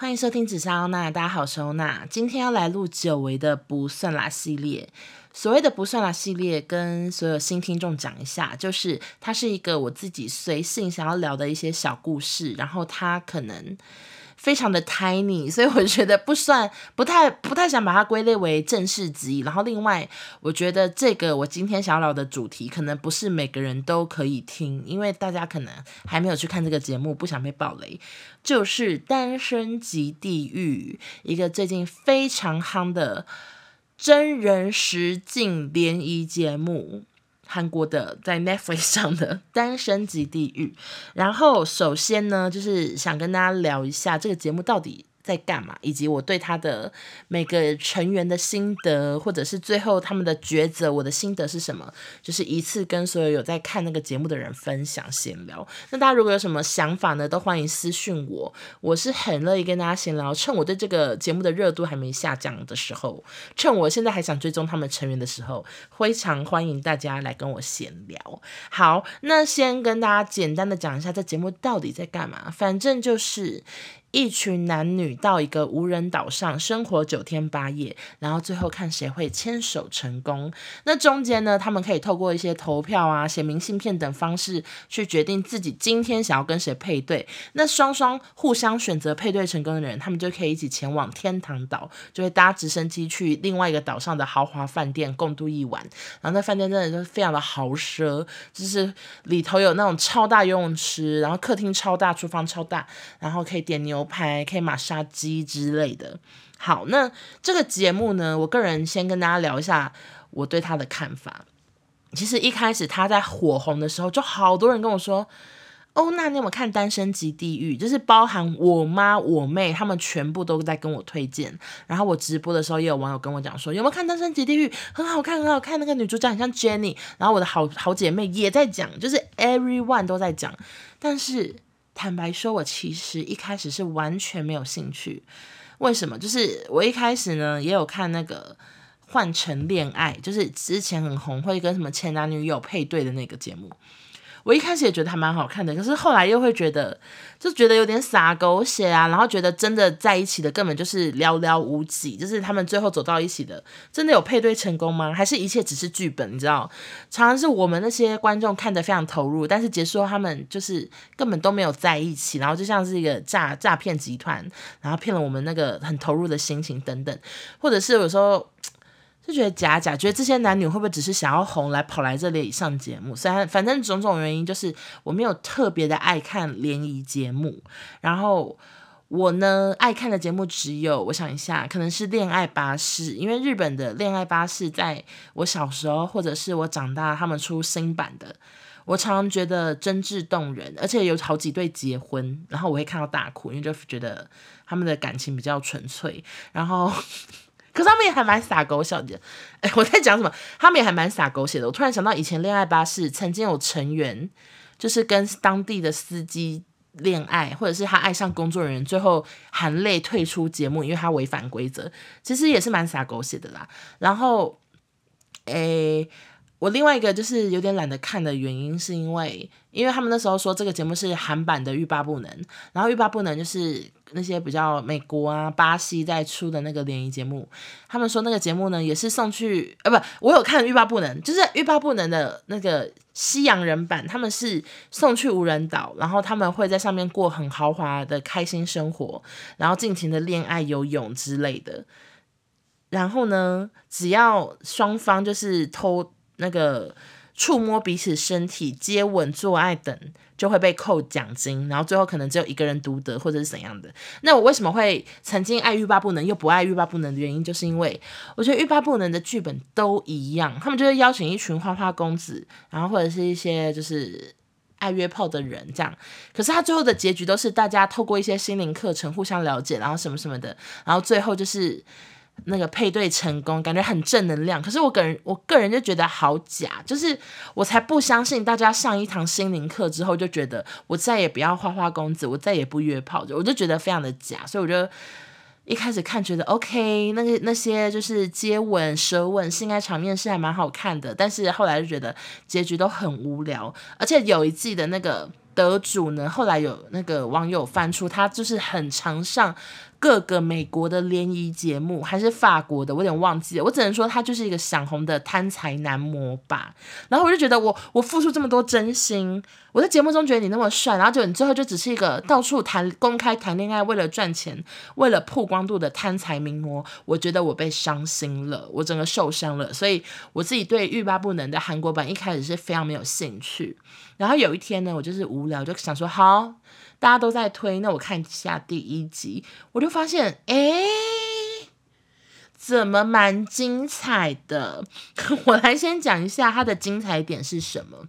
欢迎收听紫砂欧娜，大家好，我是欧娜。今天要来录久违的不算啦系列。所谓的不算啦系列，跟所有新听众讲一下，就是它是一个我自己随性想要聊的一些小故事，然后它可能。非常的 tiny，所以我觉得不算，不太不太想把它归类为正式集。然后另外，我觉得这个我今天想要聊的主题，可能不是每个人都可以听，因为大家可能还没有去看这个节目，不想被爆雷。就是《单身即地狱》，一个最近非常夯的真人实境联谊节目。韩国的 在 Netflix 上的《单身即地狱》，然后首先呢，就是想跟大家聊一下这个节目到底在干嘛，以及我对他的每个成员的心得，或者是最后他们的抉择，我的心得是什么？就是一次跟所有有在看那个节目的人分享闲聊。那大家如果有什么想法呢，都欢迎私讯我，我是很乐意跟大家闲聊。趁我对这个节目的热度还没下降的时候，趁我现在还想追踪他们成员的时候，非常欢迎大家来跟我闲聊。好，那先跟大家简单的讲一下这节目到底在干嘛，反正就是。一群男女到一个无人岛上生活九天八夜，然后最后看谁会牵手成功。那中间呢，他们可以透过一些投票啊、写明信片等方式去决定自己今天想要跟谁配对。那双双互相选择配对成功的人，他们就可以一起前往天堂岛，就会搭直升机去另外一个岛上的豪华饭店共度一晚。然后那饭店真的就是非常的豪奢，就是里头有那种超大游泳池，然后客厅超大，厨房超大，然后可以点牛。牛排可以马杀鸡之类的。好，那这个节目呢，我个人先跟大家聊一下我对他的看法。其实一开始他在火红的时候，就好多人跟我说：“哦，那你有没有看《单身即地狱》？就是包含我妈、我妹，他们全部都在跟我推荐。然后我直播的时候，也有网友跟我讲说：有没有看《单身即地狱》？很好看，很好看。那个女主角很像 Jenny。然后我的好好姐妹也在讲，就是 everyone 都在讲，但是。坦白说，我其实一开始是完全没有兴趣。为什么？就是我一开始呢，也有看那个《换乘恋爱》，就是之前很红，会跟什么前男女友配对的那个节目。我一开始也觉得还蛮好看的，可是后来又会觉得，就觉得有点洒狗血啊，然后觉得真的在一起的根本就是寥寥无几，就是他们最后走到一起的，真的有配对成功吗？还是一切只是剧本？你知道，常常是我们那些观众看得非常投入，但是结束后他们就是根本都没有在一起，然后就像是一个诈诈骗集团，然后骗了我们那个很投入的心情等等，或者是有时候。就觉得假假，觉得这些男女会不会只是想要红来跑来这里上节目？虽然反正种种原因，就是我没有特别的爱看联谊节目。然后我呢，爱看的节目只有，我想一下，可能是《恋爱巴士》，因为日本的《恋爱巴士》在我小时候或者是我长大，他们出新版的，我常常觉得真挚动人，而且有好几对结婚，然后我会看到大哭，因为就觉得他们的感情比较纯粹，然后。可是他们也还蛮洒狗血的，哎，我在讲什么？他们也还蛮洒狗血的。我突然想到，以前恋爱巴士曾经有成员，就是跟当地的司机恋爱，或者是他爱上工作人员，最后含泪退出节目，因为他违反规则。其实也是蛮洒狗血的啦。然后，诶。我另外一个就是有点懒得看的原因，是因为因为他们那时候说这个节目是韩版的《欲罢不能》，然后《欲罢不能》就是那些比较美国啊、巴西在出的那个联谊节目，他们说那个节目呢也是送去，呃，不，我有看《欲罢不能》，就是《欲罢不能》的那个西洋人版，他们是送去无人岛，然后他们会在上面过很豪华的开心生活，然后尽情的恋爱、游泳之类的，然后呢，只要双方就是偷。那个触摸彼此身体、接吻、做爱等，就会被扣奖金，然后最后可能只有一个人独得，或者是怎样的。那我为什么会曾经爱欲罢不能，又不爱欲罢不能的原因，就是因为我觉得欲罢不能的剧本都一样，他们就会邀请一群花花公子，然后或者是一些就是爱约炮的人这样。可是他最后的结局都是大家透过一些心灵课程互相了解，然后什么什么的，然后最后就是。那个配对成功，感觉很正能量。可是我个人，我个人就觉得好假，就是我才不相信大家上一堂心灵课之后就觉得我再也不要花花公子，我再也不约炮，我就觉得非常的假。所以我就一开始看觉得 OK，那个那些就是接吻、舌吻、性爱场面是还蛮好看的，但是后来就觉得结局都很无聊，而且有一季的那个。得主呢，后来有那个网友翻出他就是很常上。各个美国的联谊节目还是法国的，我有点忘记了。我只能说他就是一个想红的贪财男模吧。然后我就觉得我我付出这么多真心，我在节目中觉得你那么帅，然后就你最后就只是一个到处谈公开谈恋爱，为了赚钱，为了曝光度的贪财名模。我觉得我被伤心了，我整个受伤了。所以我自己对欲罢不能的韩国版一开始是非常没有兴趣。然后有一天呢，我就是无聊，就想说好。大家都在推，那我看一下第一集，我就发现，哎，怎么蛮精彩的？我来先讲一下它的精彩点是什么。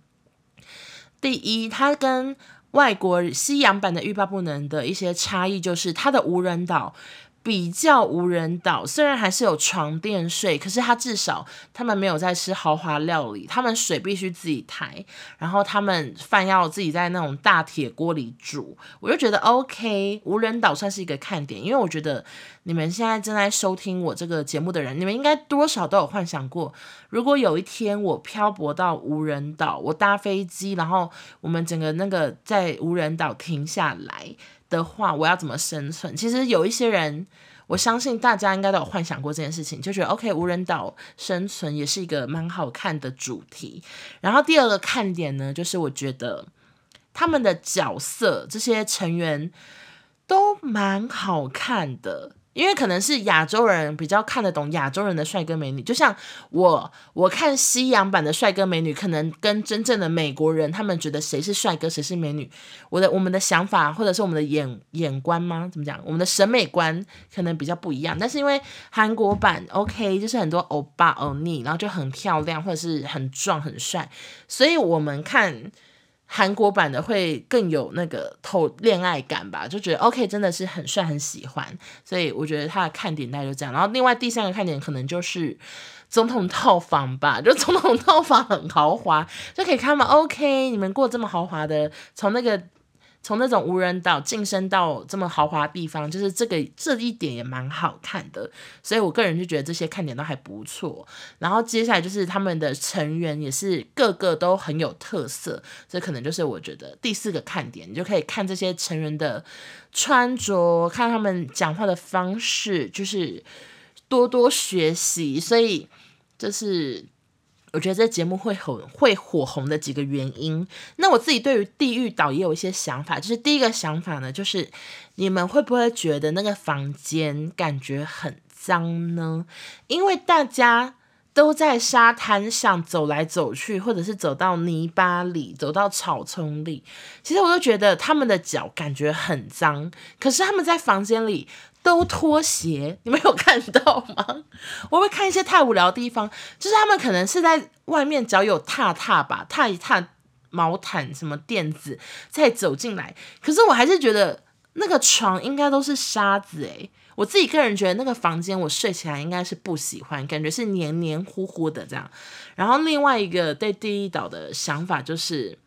第一，它跟外国西洋版的《欲罢不能》的一些差异，就是它的无人岛。比较无人岛，虽然还是有床垫睡，可是他至少他们没有在吃豪华料理，他们水必须自己抬，然后他们饭要自己在那种大铁锅里煮，我就觉得 OK，无人岛算是一个看点，因为我觉得你们现在正在收听我这个节目的人，你们应该多少都有幻想过，如果有一天我漂泊到无人岛，我搭飞机，然后我们整个那个在无人岛停下来。的话，我要怎么生存？其实有一些人，我相信大家应该都有幻想过这件事情，就觉得 OK，无人岛生存也是一个蛮好看的主题。然后第二个看点呢，就是我觉得他们的角色这些成员都蛮好看的。因为可能是亚洲人比较看得懂亚洲人的帅哥美女，就像我我看西洋版的帅哥美女，可能跟真正的美国人他们觉得谁是帅哥谁是美女，我的我们的想法或者是我们的眼眼观吗？怎么讲？我们的审美观可能比较不一样。但是因为韩国版 OK，就是很多欧巴欧尼，然后就很漂亮或者是很壮很帅，所以我们看。韩国版的会更有那个透恋爱感吧，就觉得 OK 真的是很帅很喜欢，所以我觉得他的看点大概就这样。然后另外第三个看点可能就是总统套房吧，就总统套房很豪华，就可以看嘛 OK，你们过这么豪华的，从那个。从那种无人岛晋升到这么豪华地方，就是这个这一点也蛮好看的，所以我个人就觉得这些看点都还不错。然后接下来就是他们的成员也是个个都很有特色，这可能就是我觉得第四个看点，你就可以看这些成员的穿着，看他们讲话的方式，就是多多学习。所以这是。我觉得这节目会很会火红的几个原因。那我自己对于地狱岛也有一些想法，就是第一个想法呢，就是你们会不会觉得那个房间感觉很脏呢？因为大家都在沙滩上走来走去，或者是走到泥巴里，走到草丛里，其实我都觉得他们的脚感觉很脏。可是他们在房间里。都脱鞋，你们有看到吗？我会看一些太无聊的地方，就是他们可能是在外面脚有踏踏吧，踏一踏毛毯什么垫子，再走进来。可是我还是觉得那个床应该都是沙子诶，我自己个人觉得那个房间我睡起来应该是不喜欢，感觉是黏黏糊糊的这样。然后另外一个对第一岛的想法就是。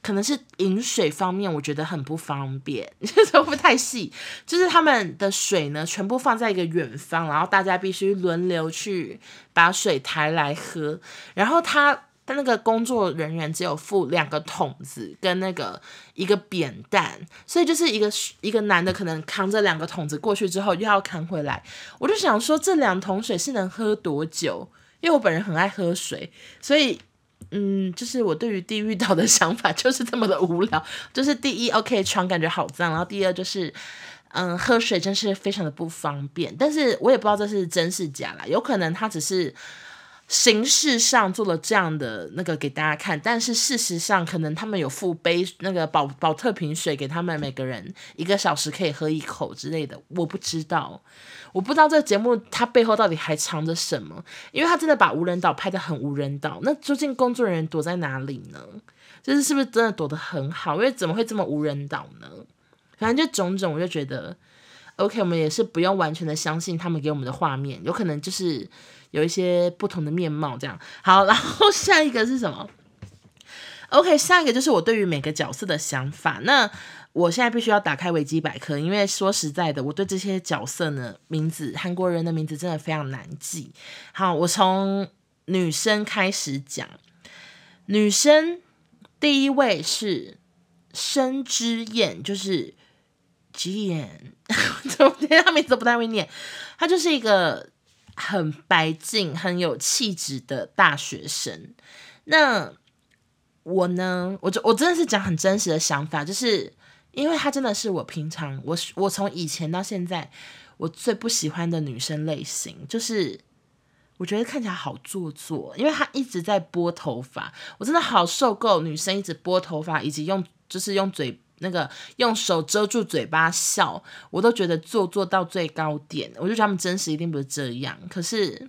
可能是饮水方面，我觉得很不方便，就是不太细？就是他们的水呢，全部放在一个远方，然后大家必须轮流去把水抬来喝。然后他他那个工作人员只有付两个桶子跟那个一个扁担，所以就是一个一个男的可能扛着两个桶子过去之后又要扛回来。我就想说，这两桶水是能喝多久？因为我本人很爱喝水，所以。嗯，就是我对于地狱岛的 想法就是这么的无聊。就是第一，OK，床感觉好脏，然后第二就是，嗯，喝水真是非常的不方便。但是我也不知道这是真是假啦，有可能他只是。形式上做了这样的那个给大家看，但是事实上可能他们有付杯那个宝宝特瓶水给他们每个人一个小时可以喝一口之类的，我不知道，我不知道这个节目它背后到底还藏着什么，因为他真的把无人岛拍得很无人岛，那究竟工作人员躲在哪里呢？就是是不是真的躲得很好？因为怎么会这么无人岛呢？反正就种种，我就觉得，OK，我们也是不用完全的相信他们给我们的画面，有可能就是。有一些不同的面貌，这样好。然后 下一个是什么？OK，下一个就是我对于每个角色的想法。那我现在必须要打开维基百科，因为说实在的，我对这些角色呢，名字韩国人的名字真的非常难记。好，我从女生开始讲。女生第一位是申之燕，就是 Gian，昨天他名字不太会念，他就是一个很白净、很有气质的大学生。那我呢，我就我真的是讲很真实的想法，就是因为他真的是我平常我我从以前到现在我最不喜欢的女生类型，就是。我觉得看起来好做作，因为他一直在拨头发，我真的好受够女生一直拨头发，以及用就是用嘴那个用手遮住嘴巴笑，我都觉得做做到最高点。我就觉得他们真实一定不是这样，可是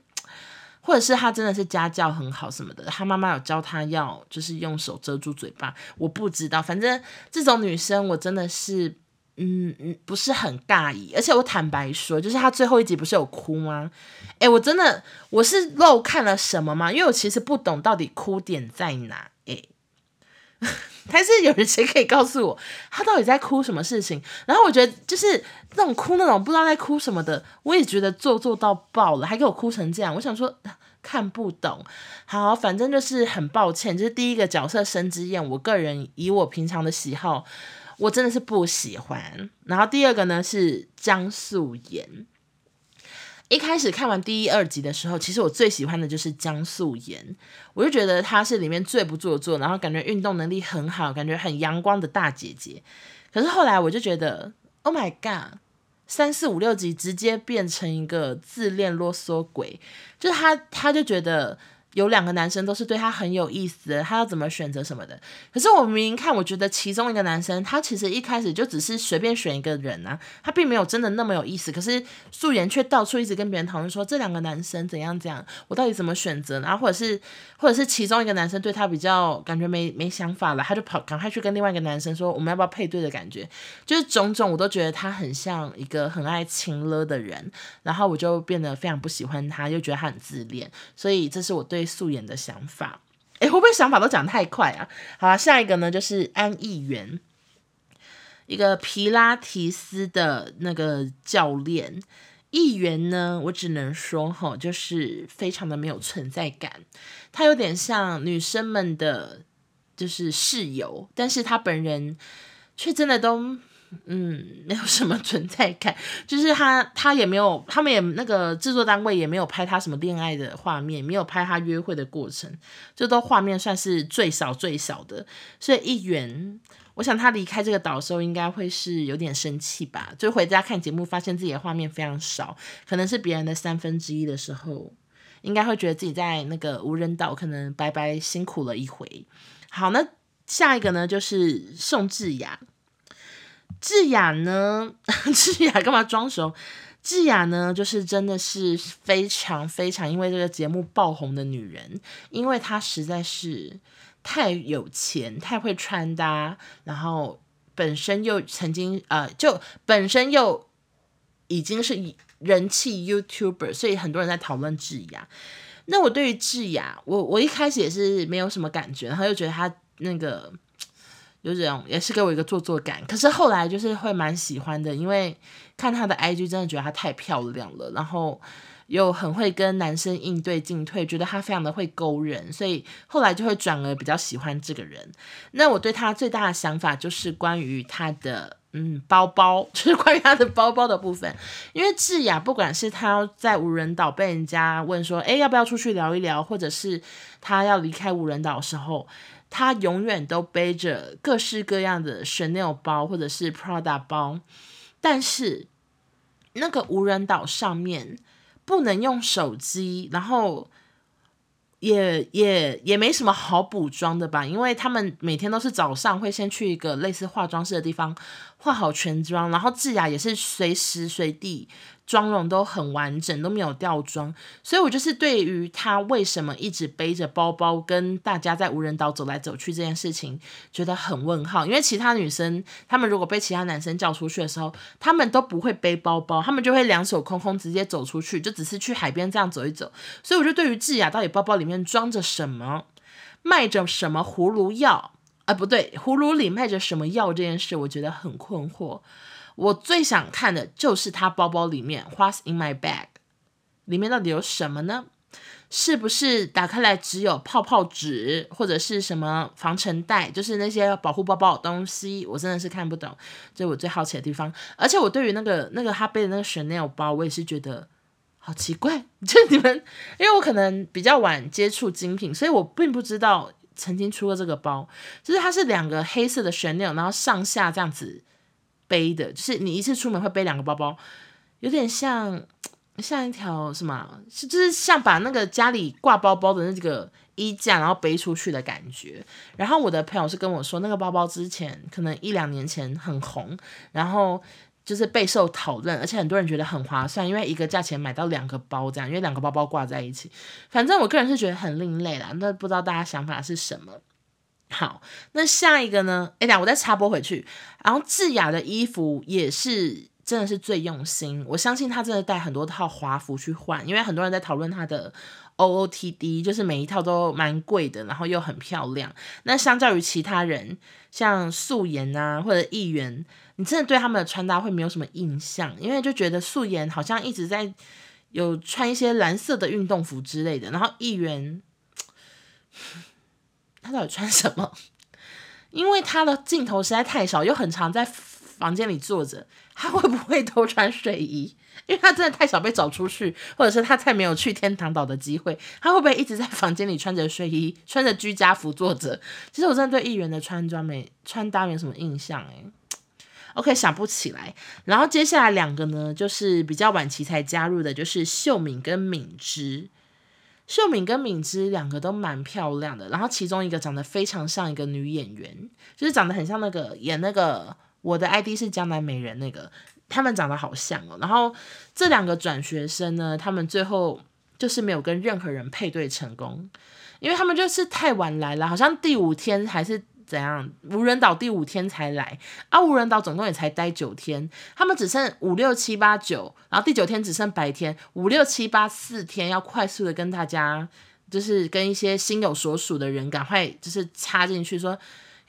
或者是他真的是家教很好什么的，他妈妈有教他要就是用手遮住嘴巴，我不知道，反正这种女生我真的是。嗯嗯，不是很尬意，而且我坦白说，就是他最后一集不是有哭吗？诶，我真的我是漏看了什么吗？因为我其实不懂到底哭点在哪。还是有人谁可以告诉我他到底在哭什么事情？然后我觉得就是那种哭那种不知道在哭什么的，我也觉得做作到爆了，还给我哭成这样。我想说看不懂。好，反正就是很抱歉，就是第一个角色生之宴，我个人以我平常的喜好。我真的是不喜欢。然后第二个呢是姜素妍。一开始看完第一二集的时候，其实我最喜欢的就是江素妍，我就觉得她是里面最不做作，然后感觉运动能力很好，感觉很阳光的大姐姐。可是后来我就觉得，Oh my god，三四五六集直接变成一个自恋啰嗦鬼，就是她，她就觉得。有两个男生都是对他很有意思的，他要怎么选择什么的。可是我明明看，我觉得其中一个男生，他其实一开始就只是随便选一个人啊，他并没有真的那么有意思。可是素颜却到处一直跟别人讨论说这两个男生怎样怎样，我到底怎么选择？然后或者是或者是其中一个男生对他比较感觉没没想法了，他就跑赶快去跟另外一个男生说我们要不要配对的感觉，就是种种我都觉得他很像一个很爱情了的人，然后我就变得非常不喜欢他，又觉得他很自恋，所以这是我对。对素颜的想法，哎，会不会想法都讲太快啊？好啊，下一个呢，就是安艺媛，一个皮拉提斯的那个教练。艺员呢，我只能说哈，就是非常的没有存在感。他有点像女生们的，就是室友，但是他本人却真的都。嗯，没有什么存在感，就是他，他也没有，他们也那个制作单位也没有拍他什么恋爱的画面，没有拍他约会的过程，这都画面算是最少最少的。所以一元，我想他离开这个岛的时候，应该会是有点生气吧？就回家看节目，发现自己的画面非常少，可能是别人的三分之一的时候，应该会觉得自己在那个无人岛可能白白辛苦了一回。好，那下一个呢，就是宋智雅。智雅呢？智雅干嘛装熟？智雅呢，就是真的是非常非常因为这个节目爆红的女人，因为她实在是太有钱，太会穿搭，然后本身又曾经呃，就本身又已经是人气 YouTuber，所以很多人在讨论智雅。那我对于智雅，我我一开始也是没有什么感觉，然后又觉得她那个。有这种也是给我一个做作感，可是后来就是会蛮喜欢的，因为看她的 IG 真的觉得她太漂亮了，然后又很会跟男生应对进退，觉得她非常的会勾人，所以后来就会转而比较喜欢这个人。那我对她最大的想法就是关于她的嗯包包，就是关于她的包包的部分，因为智雅不管是她在无人岛被人家问说，诶，要不要出去聊一聊，或者是她要离开无人岛的时候。他永远都背着各式各样的 Chanel 包或者是 Prada 包，但是那个无人岛上面不能用手机，然后也也也没什么好补妆的吧，因为他们每天都是早上会先去一个类似化妆室的地方化好全妆，然后智雅也是随时随地。妆容都很完整，都没有掉妆，所以我就是对于她为什么一直背着包包跟大家在无人岛走来走去这件事情觉得很问号。因为其他女生，她们如果被其他男生叫出去的时候，她们都不会背包包，她们就会两手空空直接走出去，就只是去海边这样走一走。所以我就对于智雅到底包包里面装着什么，卖着什么葫芦药啊，不对，葫芦里卖着什么药这件事，我觉得很困惑。我最想看的就是他包包里面，What's in my bag？里面到底有什么呢？是不是打开来只有泡泡纸或者是什么防尘袋，就是那些保护包包的东西，我真的是看不懂，这是我最好奇的地方。而且我对于那个那个他背的那个 Chanel 包，我也是觉得好奇怪。就你们，因为我可能比较晚接触精品，所以我并不知道曾经出过这个包。就是它是两个黑色的旋钮然后上下这样子背的，就是你一次出门会背两个包包，有点像。像一条什么，是就是像把那个家里挂包包的那个衣架，然后背出去的感觉。然后我的朋友是跟我说，那个包包之前可能一两年前很红，然后就是备受讨论，而且很多人觉得很划算，因为一个价钱买到两个包这样，因为两个包包挂在一起。反正我个人是觉得很另类啦，那不知道大家想法是什么？好，那下一个呢？哎呀，我再插播回去。然后智雅的衣服也是。真的是最用心，我相信他真的带很多套华服去换，因为很多人在讨论他的 OOTD，就是每一套都蛮贵的，然后又很漂亮。那相较于其他人，像素颜啊或者艺员，你真的对他们的穿搭会没有什么印象，因为就觉得素颜好像一直在有穿一些蓝色的运动服之类的，然后艺员他到底穿什么？因为他的镜头实在太少，又很常在房间里坐着。他会不会偷穿睡衣？因为他真的太少被找出去，或者是他太没有去天堂岛的机会。他会不会一直在房间里穿着睡衣，穿着居家服坐着？其实我真的对议员的穿装没穿搭没什么印象诶。OK，想不起来。然后接下来两个呢，就是比较晚期才加入的，就是秀敏跟敏芝。秀敏跟敏芝两个都蛮漂亮的，然后其中一个长得非常像一个女演员，就是长得很像那个演那个。我的 ID 是江南美人，那个他们长得好像哦。然后这两个转学生呢，他们最后就是没有跟任何人配对成功，因为他们就是太晚来了，好像第五天还是怎样，无人岛第五天才来啊。无人岛总共也才待九天，他们只剩五六七八九，然后第九天只剩白天，五六七八四天要快速的跟大家，就是跟一些心有所属的人赶快就是插进去说。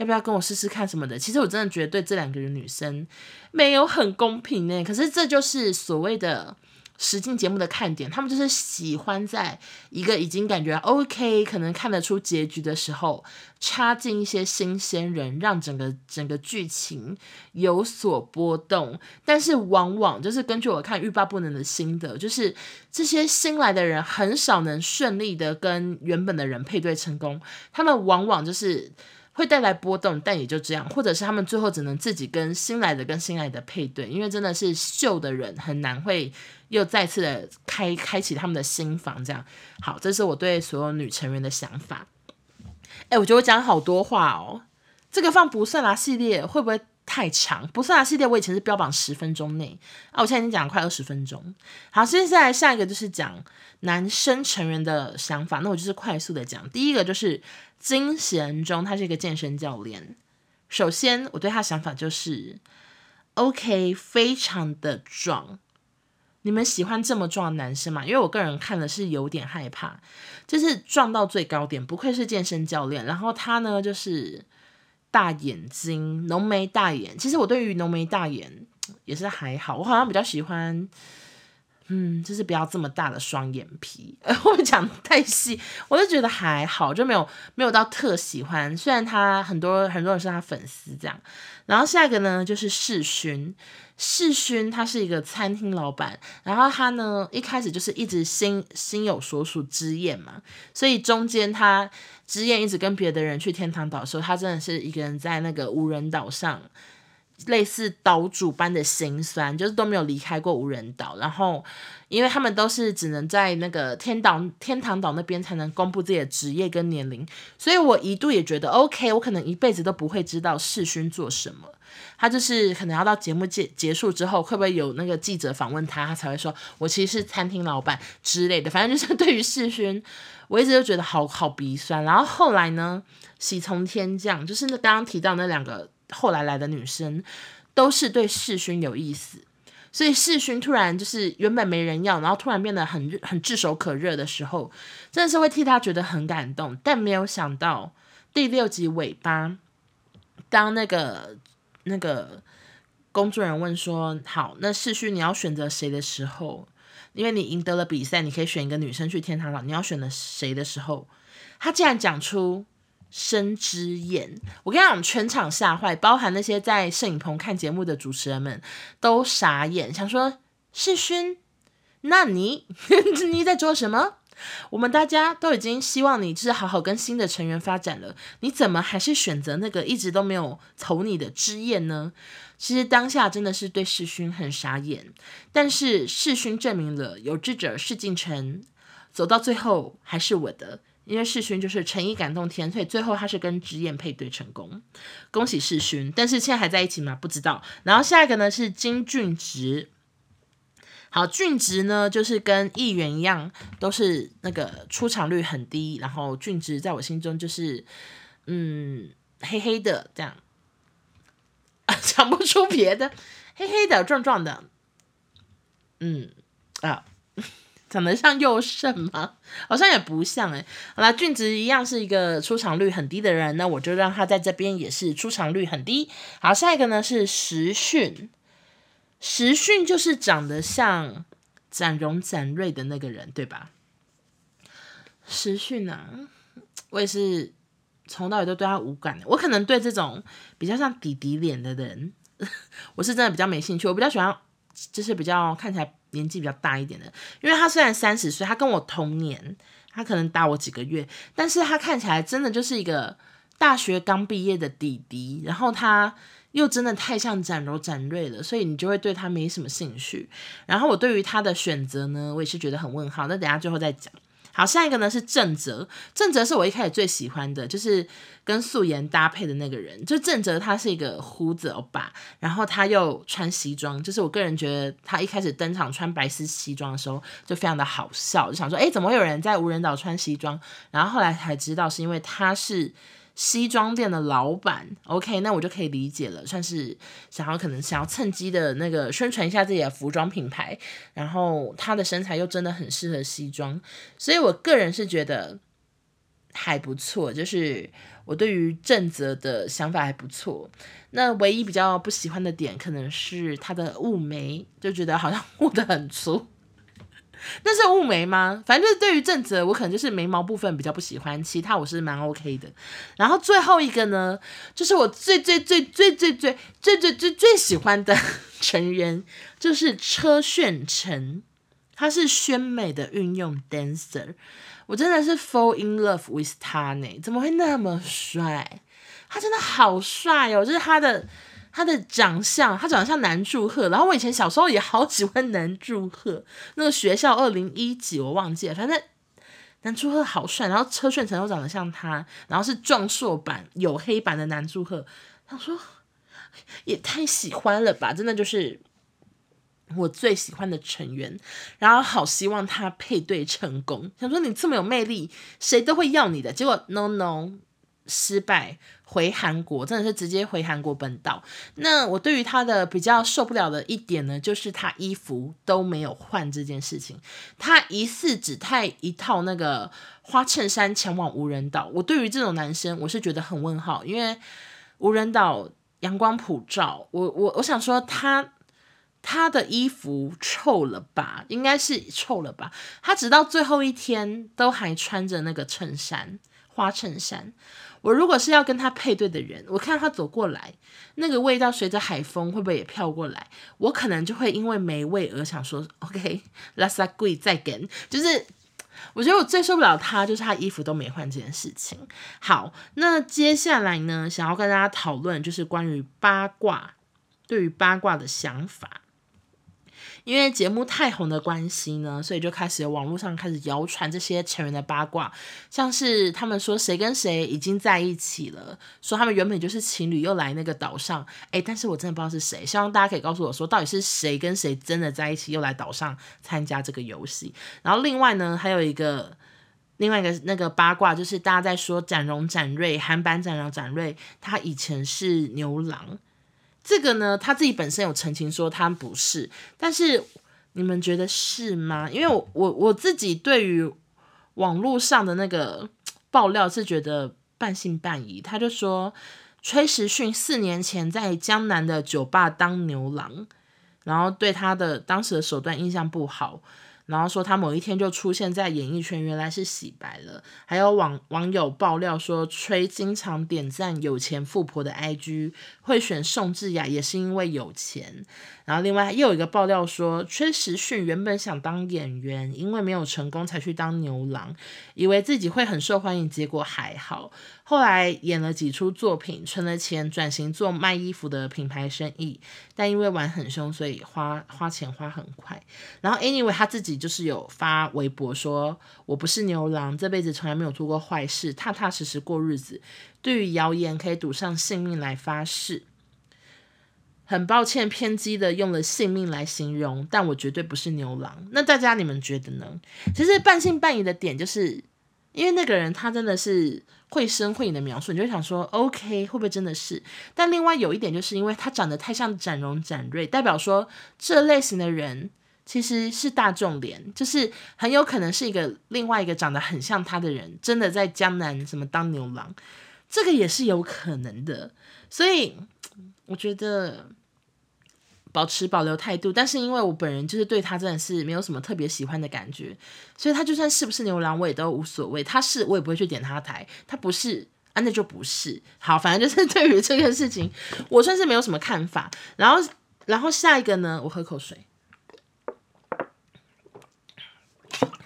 要不要跟我试试看什么的？其实我真的觉得对这两个人女生没有很公平呢。可是这就是所谓的实境节目的看点，他们就是喜欢在一个已经感觉 OK，可能看得出结局的时候，插进一些新鲜人，让整个整个剧情有所波动。但是往往就是根据我看欲罢不能的心得，就是这些新来的人很少能顺利的跟原本的人配对成功，他们往往就是。会带来波动，但也就这样，或者是他们最后只能自己跟新来的跟新来的配对，因为真的是秀的人很难会又再次的开开启他们的新房，这样。好，这是我对所有女成员的想法。哎，我觉得我讲好多话哦，这个放不算啦系列会不会太长？不算啊系列我以前是标榜十分钟内啊，我现在已经讲了快二十分钟。好，接下来下一个就是讲男生成员的想法，那我就是快速的讲，第一个就是。金贤中，他是一个健身教练。首先，我对他想法就是，OK，非常的壮。你们喜欢这么壮的男生吗？因为我个人看了是有点害怕，就是壮到最高点，不愧是健身教练。然后他呢，就是大眼睛，浓眉大眼。其实我对于浓眉大眼 也是还好，我好像比较喜欢。嗯，就是不要这么大的双眼皮，呃，我讲太细，我就觉得还好，就没有没有到特喜欢。虽然他很多很多人是他粉丝这样，然后下一个呢就是世勋，世勋他是一个餐厅老板，然后他呢一开始就是一直心心有所属之燕嘛，所以中间他之燕一直跟别的人去天堂岛的时候，他真的是一个人在那个无人岛上。类似岛主般的心酸，就是都没有离开过无人岛。然后，因为他们都是只能在那个天岛、天堂岛那边才能公布自己的职业跟年龄，所以我一度也觉得，OK，我可能一辈子都不会知道世勋做什么。他就是可能要到节目结结束之后，会不会有那个记者访问他，他才会说我其实是餐厅老板之类的。反正就是对于世勋，我一直都觉得好好鼻酸。然后后来呢，喜从天降，就是那刚刚提到那两个。后来来的女生都是对世勋有意思，所以世勋突然就是原本没人要，然后突然变得很很炙手可热的时候，真的是会替他觉得很感动。但没有想到第六集尾巴，当那个那个工作人员问说：“好，那世勋你要选择谁的时候？”因为你赢得了比赛，你可以选一个女生去天堂岛，你要选的谁的时候，他竟然讲出生之艳。我跟你讲，全场吓坏，包含那些在摄影棚看节目的主持人们都傻眼，想说世勋，那你 你在做什么？我们大家都已经希望你就是好好跟新的成员发展了，你怎么还是选择那个一直都没有投你的之艳呢？其实当下真的是对世勋很傻眼，但是世勋证明了有志者事竟成，走到最后还是我的，因为世勋就是诚意感动天，所以最后他是跟之艳配对成功，恭喜世勋。但是现在还在一起吗？不知道。然后下一个呢是金俊植，好，俊植呢就是跟议员一样，都是那个出场率很低，然后俊植在我心中就是嗯黑黑的这样。想不出别的，黑黑的，壮壮的，嗯啊，长得像佑胜吗？好像也不像哎。好啦，俊植一样是一个出场率很低的人，那我就让他在这边也是出场率很低。好，下一个呢是时训，时训就是长得像展荣展瑞的那个人，对吧？时训啊，我也是。从头到尾都对他无感，我可能对这种比较像弟弟脸的人，我是真的比较没兴趣。我比较喜欢就是比较看起来年纪比较大一点的，因为他虽然三十岁，他跟我同年，他可能大我几个月，但是他看起来真的就是一个大学刚毕业的弟弟，然后他又真的太像展柔展瑞了，所以你就会对他没什么兴趣。然后我对于他的选择呢，我也是觉得很问号。那等下最后再讲。好，下一个呢是郑泽，郑泽是我一开始最喜欢的，就是跟素颜搭配的那个人。就郑泽他是一个胡子欧巴，然后他又穿西装，就是我个人觉得他一开始登场穿白丝西装的时候就非常的好笑，就想说，诶，怎么会有人在无人岛穿西装？然后后来才知道是因为他是。西装店的老板，OK，那我就可以理解了，算是想要可能想要趁机的那个宣传一下自己的服装品牌，然后他的身材又真的很适合西装，所以我个人是觉得还不错，就是我对于正则的想法还不错。那唯一比较不喜欢的点可能是他的雾眉，就觉得好像 雾得很粗。那是雾眉吗？反正就是对于正则，我可能就是眉毛部分比较不喜欢，其他我是蛮 OK 的。然后最后一个呢，就是我最最最最最最最最最最喜欢的 成员，就是车炫成，他是宣美的运用 dancer，我真的是 fall in love with 他呢，怎么会那么帅？他真的好帅哦，就是他的。他的长相，他长得像南柱赫，然后我以前小时候也好喜欢南柱赫，那个学校二零一几我忘记了，反正南柱赫好帅，然后车炫成又长得像他，然后是壮硕版有黑版的南柱赫，他说也太喜欢了吧，真的就是我最喜欢的成员，然后好希望他配对成功，想说你这么有魅力，谁都会要你的，结果 no no。失败回韩国，真的是直接回韩国本岛。那我对于他的比较受不了的一点呢，就是他衣服都没有换这件事情。他疑似只带一套那个花衬衫前往无人岛。我对于这种男生，我是觉得很问号，因为无人岛阳光普照。我我我想说他他的衣服臭了吧？应该是臭了吧？他直到最后一天都还穿着那个衬衫，花衬衫。我如果是要跟他配对的人，我看他走过来，那个味道随着海风会不会也飘过来？我可能就会因为没味而想说，OK，let's agree 再跟。就是我觉得我最受不了他，就是他衣服都没换这件事情。好，那接下来呢，想要跟大家讨论就是关于八卦，对于八卦的想法。因为节目太红的关系呢，所以就开始网络上开始谣传这些成员的八卦，像是他们说谁跟谁已经在一起了，说他们原本就是情侣，又来那个岛上，诶，但是我真的不知道是谁，希望大家可以告诉我说，到底是谁跟谁真的在一起，又来岛上参加这个游戏。然后另外呢，还有一个另外一个那个八卦，就是大家在说展荣展瑞，韩版展荣展瑞，他以前是牛郎。这个呢，他自己本身有澄清说他不是，但是你们觉得是吗？因为我我我自己对于网络上的那个爆料是觉得半信半疑。他就说崔时训四年前在江南的酒吧当牛郎，然后对他的当时的手段印象不好。然后说他某一天就出现在演艺圈，原来是洗白了。还有网网友爆料说，崔经常点赞有钱富婆的 IG，会选宋智雅也是因为有钱。然后另外又有一个爆料说，崔时训原本想当演员，因为没有成功才去当牛郎，以为自己会很受欢迎，结果还好。后来演了几出作品，存了钱，转型做卖衣服的品牌生意。但因为玩很凶，所以花花钱花很快。然后 anyway 他自己就是有发微博说：“我不是牛郎，这辈子从来没有做过坏事，踏踏实实过日子。对于谣言，可以赌上性命来发誓。很抱歉，偏激的用了性命来形容，但我绝对不是牛郎。那大家你们觉得呢？其实半信半疑的点就是。”因为那个人他真的是绘声绘影的描述，你就想说，OK，会不会真的是？但另外有一点，就是因为他长得太像展荣、展瑞，代表说这类型的人其实是大众脸，就是很有可能是一个另外一个长得很像他的人，真的在江南什么当牛郎，这个也是有可能的。所以我觉得。保持保留态度，但是因为我本人就是对他真的是没有什么特别喜欢的感觉，所以他就算是不是牛郎我也都无所谓。他是我也不会去点他台，他不是啊，那就不是。好，反正就是对于这个事情，我算是没有什么看法。然后，然后下一个呢，我喝口水。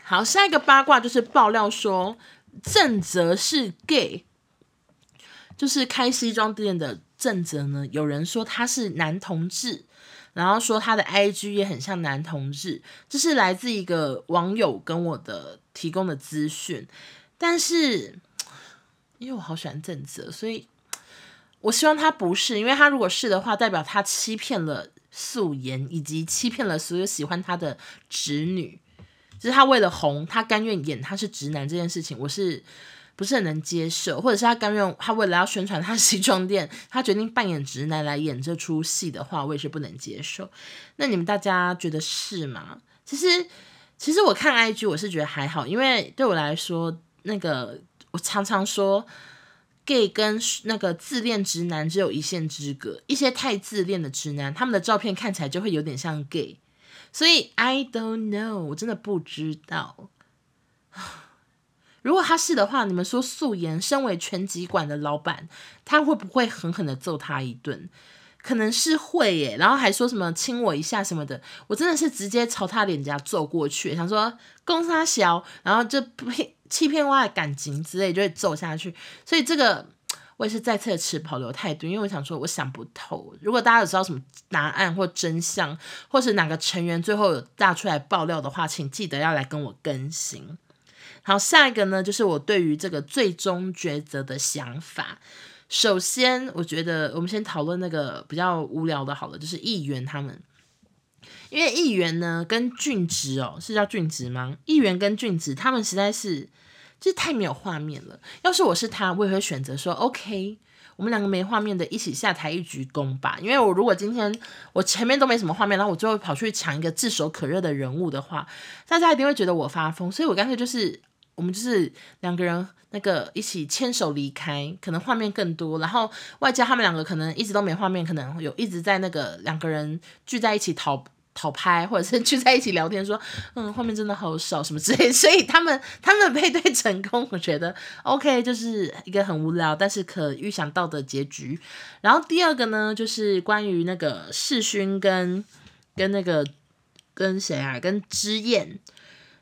好，下一个八卦就是爆料说郑则是 gay，就是开西装店的郑则呢，有人说他是男同志。然后说他的 IG 也很像男同志，这是来自一个网友跟我的提供的资讯。但是因为我好喜欢郑则，所以我希望他不是，因为他如果是的话，代表他欺骗了素颜，以及欺骗了所有喜欢他的直女。就是他为了红，他甘愿演他是直男这件事情，我是。不是很能接受，或者是他甘愿，他为了要宣传他西装店，他决定扮演直男来演这出戏的话，我也是不能接受。那你们大家觉得是吗？其实，其实我看 IG 我是觉得还好，因为对我来说，那个我常常说，gay 跟那个自恋直男只有一线之隔。一些太自恋的直男，他们的照片看起来就会有点像 gay，所以 I don't know，我真的不知道。如果他是的话，你们说素颜身为拳击馆的老板，他会不会狠狠的揍他一顿？可能是会耶，然后还说什么亲我一下什么的，我真的是直接朝他脸颊揍过去，想说攻杀小，然后就骗欺骗我的感情之类，就会揍下去。所以这个我也是再次持保留态度，因为我想说我想不透。如果大家有知道什么答案或真相，或是哪个成员最后有大出来爆料的话，请记得要来跟我更新。好，下一个呢，就是我对于这个最终抉择的想法。首先，我觉得我们先讨论那个比较无聊的，好了，就是议员他们，因为议员呢跟俊植哦，是叫俊植吗？议员跟俊植他们实在是就太没有画面了。要是我是他，我也会选择说，OK，我们两个没画面的，一起下台一鞠躬吧。因为我如果今天我前面都没什么画面，然后我最后跑去抢一个炙手可热的人物的话，大家一定会觉得我发疯。所以我干脆就是。我们就是两个人，那个一起牵手离开，可能画面更多，然后外加他们两个可能一直都没画面，可能有一直在那个两个人聚在一起讨讨拍，或者是 聚在一起聊天，说嗯，画面真的好少什么之类，所以他们 他们配对成功，我觉得 OK，就是一个很无聊但是可预想到的结局。然后第二个呢，就是关于那个世勋跟跟那个跟谁啊，跟之燕。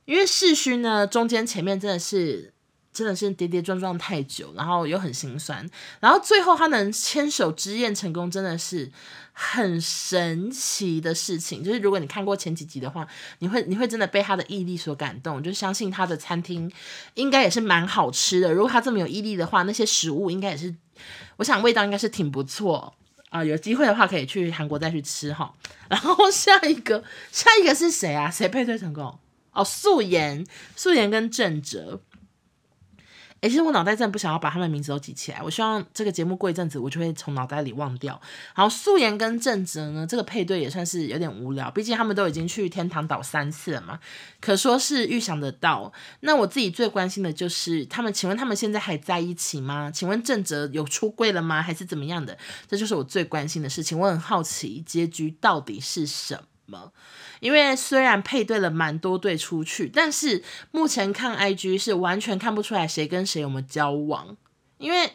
因为世勋呢，中间前面真的是真的是跌跌撞撞太久，然后又很心酸，然后最后他能牵手之宴成功，真的是很神奇的事情。就是如果你看过前几集的话，你会你会真的被他的毅力所感动，就相信他的餐厅应该也是蛮好吃的。如果他这么有毅力的话，那些食物应该也是，我想味道应该是挺不错啊，有机会的话可以去韩国再去吃哈。然后下一个下一个是谁啊？谁配对成功？哦，素颜，素颜跟郑哲，诶，其实我脑袋真的不想要把他们名字都记起来。我希望这个节目过一阵子，我就会从脑袋里忘掉。好，素颜跟郑哲呢，这个配对也算是有点无聊，毕竟他们都已经去天堂岛三次了嘛，可说是预想得到。那我自己最关心的就是他们，请问他们现在还在一起吗？请问郑哲有出柜了吗？还是怎么样的？这就是我最关心的事情。我很好奇结局到底是什么？因为虽然配对了蛮多对出去，但是目前看 IG 是完全看不出来谁跟谁有没有交往，因为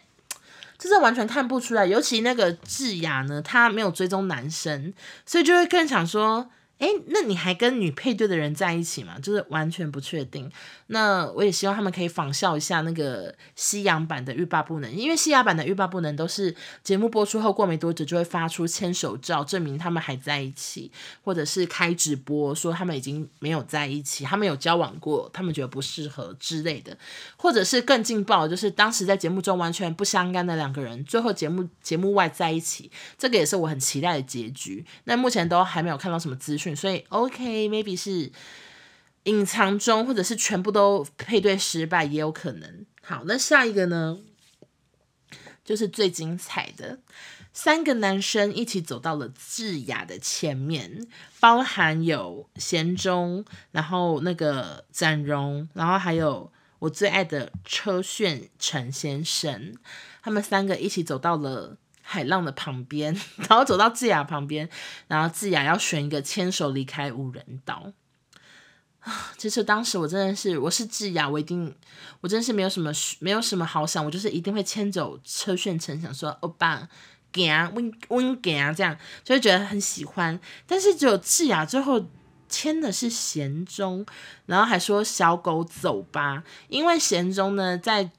这是完全看不出来。尤其那个智雅呢，她没有追踪男生，所以就会更想说。哎，那你还跟女配对的人在一起吗？就是完全不确定。那我也希望他们可以仿效一下那个西洋版的欲罢不能，因为西洋版的欲罢不能都是节目播出后过没多久就会发出牵手照，证明他们还在一起，或者是开直播说他们已经没有在一起，他们有交往过，他们觉得不适合之类的，或者是更劲爆，就是当时在节目中完全不相干的两个人，最后节目节目外在一起，这个也是我很期待的结局。那目前都还没有看到什么资讯。所以，OK，maybe、是隐藏中，或者是全部都配对失败，也有可能。好，那下一个呢，就是最精彩的，三个男生一起走到了智雅的前面，包含有贤忠，然后那个展荣，然后还有我最爱的车炫陈先生，他们三个一起走到了。海浪的旁边，然后走到智雅旁边，然后智雅要选一个牵手离开无人岛啊！其实当时我真的是，我是智雅，我一定，我真的是没有什么没有什么好想，我就是一定会牵走车炫成，想说欧巴，给啊，温温给啊，这样就会觉得很喜欢。但是只有智雅最后牵的是贤忠，然后还说小狗走吧，因为贤忠呢在。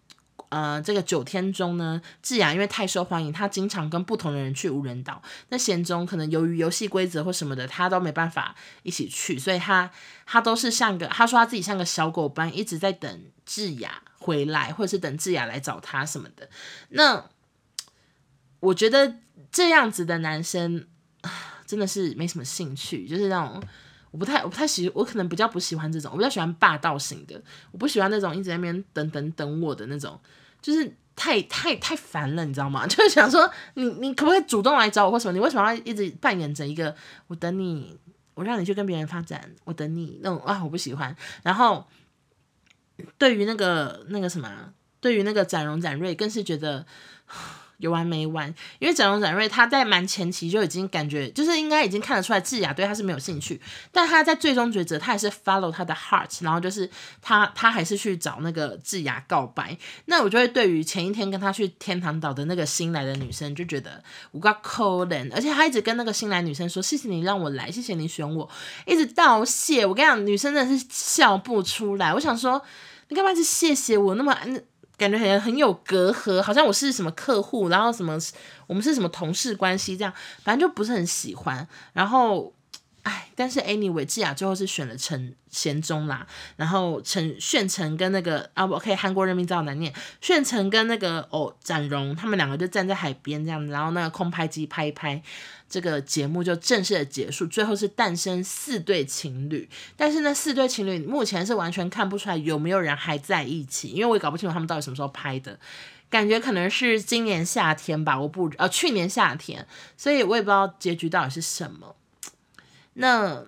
呃，这个九天中呢，智雅因为太受欢迎，他经常跟不同的人去无人岛。那贤中可能由于游戏规则或什么的，他都没办法一起去，所以他他都是像个他说他自己像个小狗般一直在等智雅回来，或者是等智雅来找他什么的。那我觉得这样子的男生真的是没什么兴趣，就是那种。我不太，我不太喜，我可能比较不喜欢这种，我比较喜欢霸道型的，我不喜欢那种一直在那边等等等我的那种，就是太太太烦了，你知道吗？就是想说，你你可不可以主动来找我或什么？你为什么要一直扮演着一个我等你，我让你去跟别人发展，我等你那种啊，我不喜欢。然后对于那个那个什么，对于那个展荣展瑞，更是觉得。有完没完？因为展荣展瑞他在蛮前期就已经感觉，就是应该已经看得出来智雅对他是没有兴趣，但他在最终抉择，他还是 follow 他的 heart，然后就是他他还是去找那个智雅告白。那我就会对于前一天跟他去天堂岛的那个新来的女生就觉得我够可怜，而且他一直跟那个新来女生说谢谢你让我来，谢谢你选我，一直道谢。我跟你讲，女生真的是笑不出来。我想说，你干嘛去谢谢我那么？感觉很很有隔阂，好像我是什么客户，然后什么我们是什么同事关系这样，反正就不是很喜欢。然后，哎，但是 anyway，智雅最后是选了陈贤忠啦，然后陈炫成跟那个啊，OK，韩国人名字好难念，炫成跟那个哦展荣，他们两个就站在海边这样子，然后那个空拍机拍一拍。这个节目就正式的结束，最后是诞生四对情侣，但是那四对情侣目前是完全看不出来有没有人还在一起，因为我也搞不清楚他们到底什么时候拍的，感觉可能是今年夏天吧，我不呃去年夏天，所以我也不知道结局到底是什么。那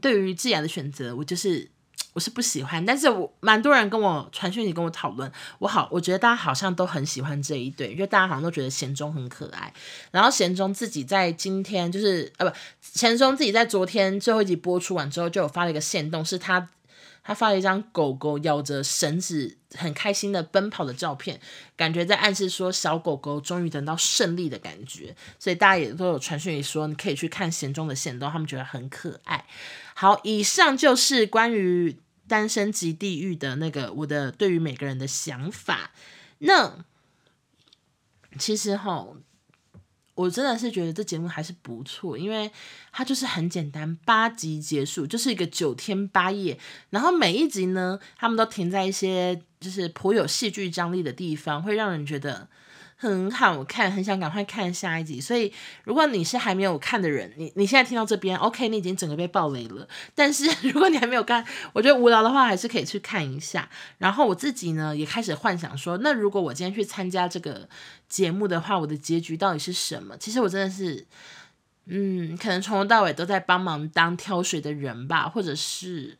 对于智雅的选择，我就是。我是不喜欢，但是我蛮多人跟我传讯息跟我讨论，我好，我觉得大家好像都很喜欢这一对，因为大家好像都觉得贤忠很可爱。然后贤忠自己在今天就是呃不，贤忠自己在昨天最后一集播出完之后，就有发了一个线动，是他他发了一张狗狗咬着绳子很开心的奔跑的照片，感觉在暗示说小狗狗终于等到胜利的感觉。所以大家也都有传讯息说，你可以去看贤中的限动，他们觉得很可爱。好，以上就是关于。单身及地狱的那个，我的对于每个人的想法，那其实哈，我真的是觉得这节目还是不错，因为它就是很简单，八集结束，就是一个九天八夜，然后每一集呢，他们都停在一些就是颇有戏剧张力的地方，会让人觉得。很好看，很想赶快看下一集。所以，如果你是还没有看的人，你你现在听到这边，OK，你已经整个被爆雷了。但是，如果你还没有看，我觉得无聊的话，还是可以去看一下。然后我自己呢，也开始幻想说，那如果我今天去参加这个节目的话，我的结局到底是什么？其实我真的是，嗯，可能从头到尾都在帮忙当挑水的人吧，或者是。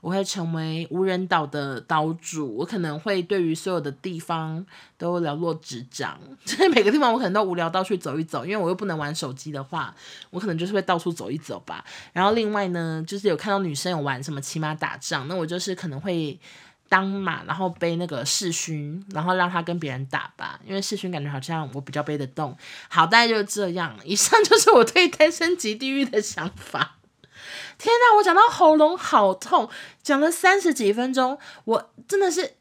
我会成为无人岛的岛主，我可能会对于所有的地方都了若指掌，就是每个地方我可能都无聊到去走一走，因为我又不能玩手机的话，我可能就是会到处走一走吧。然后另外呢，就是有看到女生有玩什么骑马打仗，那我就是可能会当马，然后背那个世勋，然后让他跟别人打吧，因为世勋感觉好像我比较背得动。好，大概就是这样。以上就是我对《单身级地狱》的想法。天呐，我讲到喉咙好痛，讲了三十几分钟，我真的是，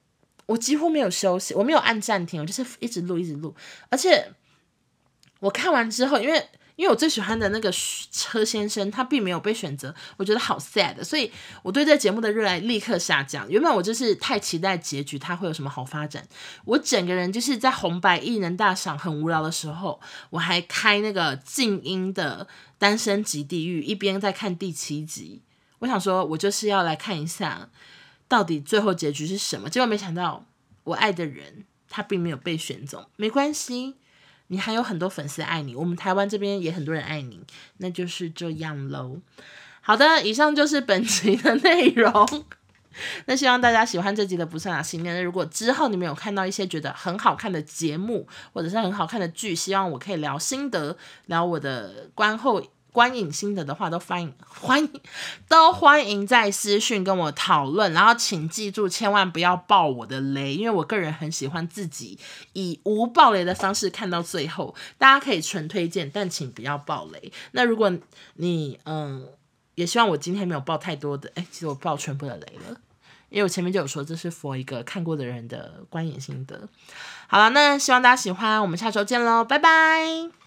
我几乎没有休息，我没有按暂停，我就是一直录，一直录。而且我看完之后，因为因为我最喜欢的那个车先生他并没有被选择，我觉得好 sad，所以我对这节目的热爱立刻下降。原本我就是太期待结局，他会有什么好发展，我整个人就是在红白艺人大赏很无聊的时候，我还开那个静音的。单身即地狱，一边在看第七集，我想说，我就是要来看一下，到底最后结局是什么。结果没想到，我爱的人他并没有被选中，没关系，你还有很多粉丝爱你，我们台湾这边也很多人爱你，那就是这样喽。好的，以上就是本集的内容。那希望大家喜欢这集的不算啦系列。那如果之后你们有看到一些觉得很好看的节目，或者是很好看的剧，希望我可以聊心得，聊我的观后观影心得的话，都欢迎欢迎都欢迎在私讯跟我讨论。然后请记住，千万不要爆我的雷，因为我个人很喜欢自己以无爆雷的方式看到最后。大家可以纯推荐，但请不要爆雷。那如果你嗯，也希望我今天没有爆太多的，哎，其实我爆全部的雷了。因为我前面就有说，这是 for 一个看过的人的观影心得。好了，那希望大家喜欢，我们下周见喽，拜拜。